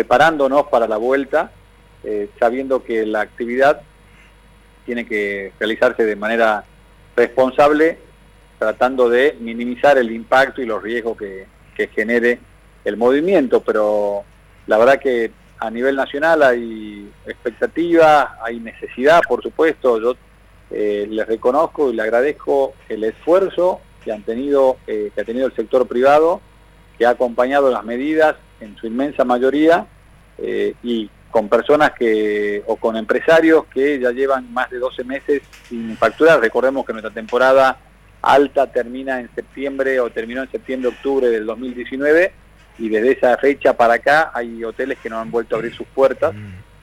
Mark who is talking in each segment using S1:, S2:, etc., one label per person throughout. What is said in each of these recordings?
S1: preparándonos para la vuelta, sabiendo que la actividad tiene que realizarse de manera responsable, tratando de minimizar el impacto y los riesgos que, genere el movimiento, pero la verdad que a nivel nacional hay expectativa, hay necesidad, por supuesto, yo eh, les reconozco y le agradezco el esfuerzo que han tenido, eh, que ha tenido el sector privado, que ha acompañado las medidas en su inmensa mayoría eh, y con personas que, o con empresarios que ya llevan más de 12 meses sin facturar. Recordemos que nuestra temporada alta termina en septiembre o terminó en septiembre-octubre del 2019 y desde esa fecha para acá hay hoteles que no han vuelto a abrir sus puertas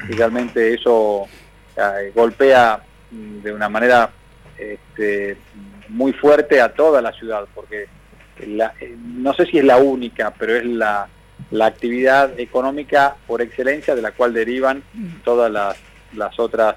S1: y realmente eso eh, golpea mm, de una manera este, muy fuerte a toda la ciudad porque eh, no sé si es la única, pero es la, la actividad económica por excelencia de la cual derivan todas las, las otras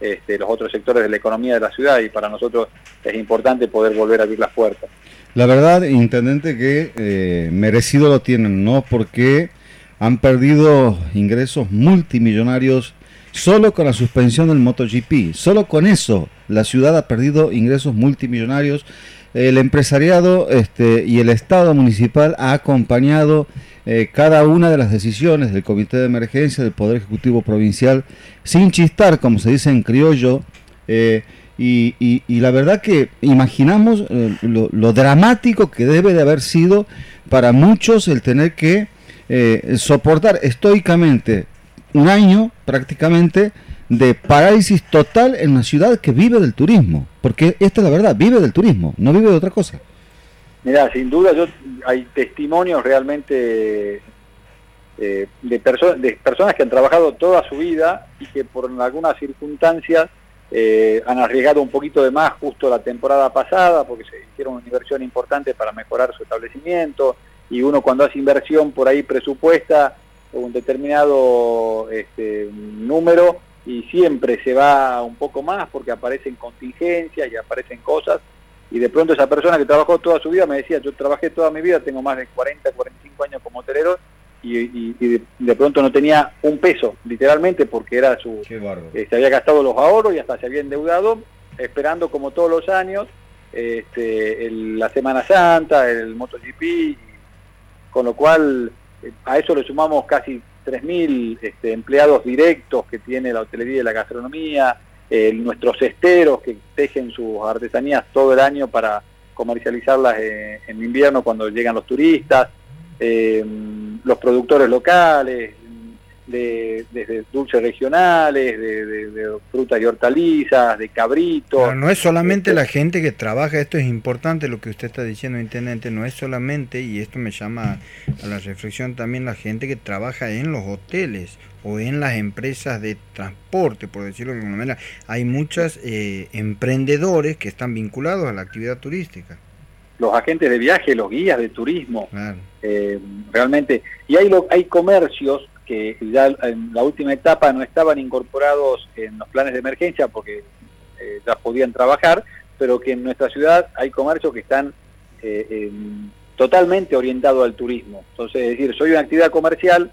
S1: este, los otros sectores de la economía de la ciudad y para nosotros es importante poder volver a abrir las puertas.
S2: La verdad, intendente, que eh, merecido lo tienen, ¿no? Porque han perdido ingresos multimillonarios solo con la suspensión del MotoGP. Solo con eso la ciudad ha perdido ingresos multimillonarios. El empresariado este, y el Estado municipal ha acompañado eh, cada una de las decisiones del Comité de Emergencia del Poder Ejecutivo Provincial sin chistar, como se dice en criollo. Eh, y, la verdad que imaginamos eh, lo, dramático que debe de haber sido para muchos el tener que soportar estoicamente un año prácticamente de parálisis total en una ciudad que vive del turismo. Porque esta es la verdad, vive del turismo, no vive de otra cosa.
S1: Mira, sin duda yo, hay testimonios realmente eh, de, de personas que han trabajado toda su vida y que por algunas circunstancias eh, han arriesgado un poquito de más justo la temporada pasada porque se hicieron una inversión importante para mejorar su establecimiento y uno cuando hace inversión por ahí presupuesta un determinado este, número y siempre se va un poco más porque aparecen contingencias y aparecen cosas. Y de pronto esa persona que trabajó toda su vida me decía, yo trabajé toda mi vida, tengo más de 40, 45 años como hotelero y, de, pronto no tenía un peso, literalmente, porque era su eh, se había gastado los ahorros y hasta se había endeudado, esperando como todos los años este, la Semana Santa, el MotoGP, con lo cual eh, a eso le sumamos casi 3.000 este, empleados directos que tiene la hotelería y la gastronomía, nuestros esteros que tejen sus artesanías todo el año para comercializarlas en, en invierno cuando llegan los turistas. Eh, los productores locales, de, desde dulces regionales, de, frutas y hortalizas, de cabritos.
S3: no es solamente la gente que trabaja, esto es importante lo que usted está diciendo, intendente, no es solamente, y esto me llama a la reflexión también, la gente que trabaja en los hoteles o en las empresas de transporte, por decirlo de alguna manera. Hay muchos eh, emprendedores que están vinculados a la actividad turística
S1: los agentes de viaje, los guías de turismo, eh, realmente. Y hay, hay comercios que ya en la última etapa no estaban incorporados en los planes de emergencia porque eh, ya podían trabajar, pero que en nuestra ciudad hay comercios que están eh, totalmente orientados al turismo. Entonces, es decir, soy una actividad comercial,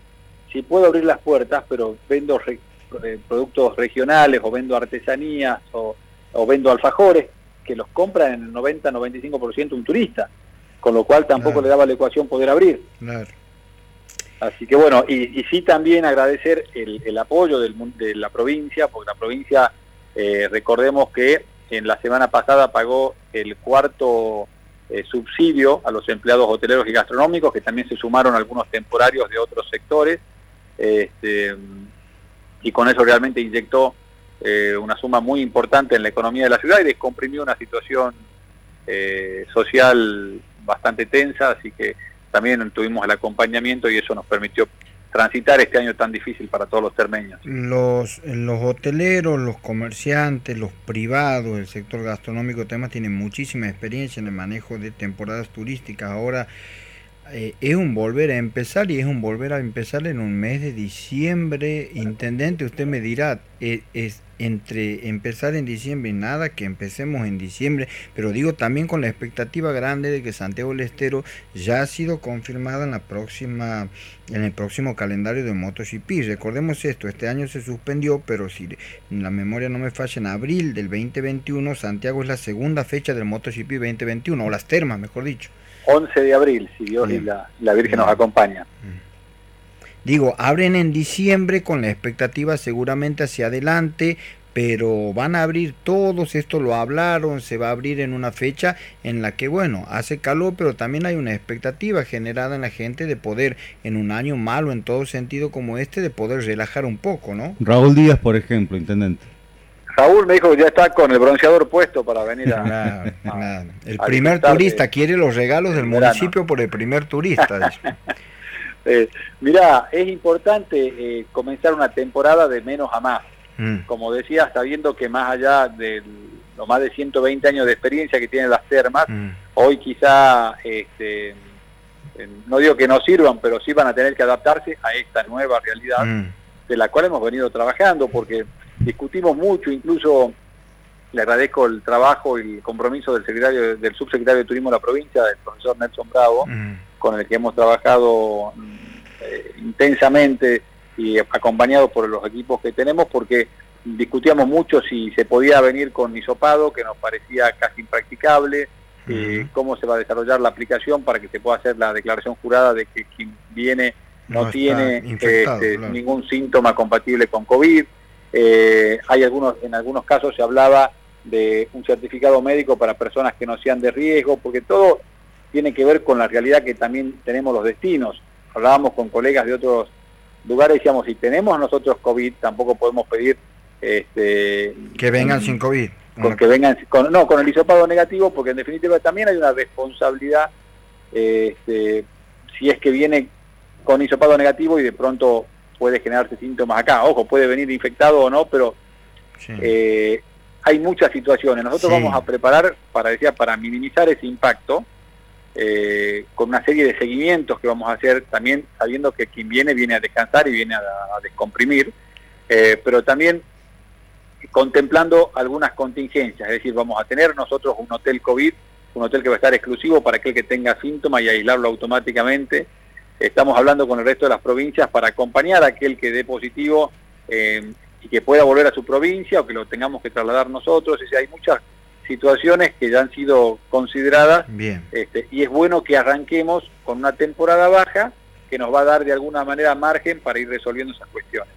S1: si puedo abrir las puertas, pero vendo productos regionales o vendo artesanías o, o vendo alfajores, que los compra en el 90-95% un turista, con lo cual tampoco le daba la ecuación poder abrir. Así que bueno, y, sí también agradecer el, apoyo del, de la provincia, porque la provincia, eh, recordemos que en la semana pasada pagó el cuarto eh, subsidio a los empleados hoteleros y gastronómicos, que también se sumaron algunos temporarios de otros sectores, este, y con eso realmente inyectó eh, una suma muy importante en la economía de la ciudad y descomprimió una situación social bastante tensa, así que también tuvimos el acompañamiento y eso nos permitió transitar este año tan difícil para todos los termeños.
S3: Los, los hoteleros, los comerciantes, los privados, el sector gastronómico, temas tienen muchísima experiencia en el manejo de temporadas turísticas. Ahora eh, es un volver a empezar y es un volver a empezar en un mes de diciembre. Intendente, usted me dirá, eh, es entre empezar en diciembre y nada, que empecemos en diciembre, pero digo también con la expectativa grande de que Santiago del Estero ya ha sido confirmada en la próxima en el próximo calendario de MotoGP. Recordemos esto, este año se suspendió, pero si la memoria no me falla, en abril del 2021 Santiago es la segunda fecha del MotoGP 2021, o las termas, mejor dicho.
S1: 11 de abril, si Dios y la, la, Virgen nos acompaña.
S3: Digo, abren en diciembre con la expectativa seguramente hacia adelante, pero van a abrir todos, esto lo hablaron, se va a abrir en una fecha en la que, bueno, hace calor, pero también hay una expectativa generada en la gente de poder, en un año malo en todo sentido como este, de poder relajar un poco, ¿no?
S2: Raúl Díaz, por ejemplo, intendente.
S1: Raúl me dijo que ya está con el bronceador puesto para venir a...
S3: El primer turista quiere los regalos del municipio por el primer turista.
S1: eh, mira, es importante eh, comenzar una temporada de menos a más. Mm. Como decía, sabiendo que más allá de los más de 120 años de experiencia que tienen las termas, mm. hoy quizá, este, no digo que no sirvan, pero sí van a tener que adaptarse a esta nueva realidad mm. de la cual hemos venido trabajando, porque discutimos mucho, incluso le agradezco el trabajo y el compromiso del secretario del subsecretario de Turismo de la provincia, del profesor Nelson Bravo, mm. con el que hemos trabajado eh, intensamente y acompañado por los equipos que tenemos, porque discutíamos mucho si se podía venir con hisopado, que nos parecía casi impracticable, eh, cómo se va a desarrollar la aplicación para que se pueda hacer la declaración jurada de que quien viene no, tiene este, ningún síntoma compatible con COVID. Eh, hay algunos, en algunos casos se hablaba de un certificado médico para personas que no sean de riesgo, porque todo tiene que ver con la realidad que también tenemos los destinos. Hablábamos con colegas de otros lugares, decíamos, si tenemos nosotros COVID, tampoco podemos pedir... Este,
S3: que vengan sin COVID.
S1: Con que vengan, con, no, con el hisopado negativo, porque en definitiva también hay una responsabilidad, este, si es que viene con hisopado negativo y de pronto puede generarse síntomas acá. Ojo, puede venir infectado o no, pero eh, hay muchas situaciones. Nosotros vamos a preparar, para, decía, para minimizar ese impacto, eh, con una serie de seguimientos que vamos a hacer, también sabiendo que quien viene viene a descansar y viene a, descomprimir, eh, pero también contemplando algunas contingencias, es decir, vamos a tener nosotros un hotel COVID, un hotel que va a estar exclusivo para aquel que tenga síntomas y aislarlo automáticamente, Estamos hablando con el resto de las provincias para acompañar a aquel que dé positivo eh, y que pueda volver a su provincia o que lo tengamos que trasladar nosotros. Y hay muchas situaciones que ya han sido consideradas Bien. Este, y es bueno que arranquemos con una temporada baja que nos va a dar de alguna manera margen para ir resolviendo esas cuestiones.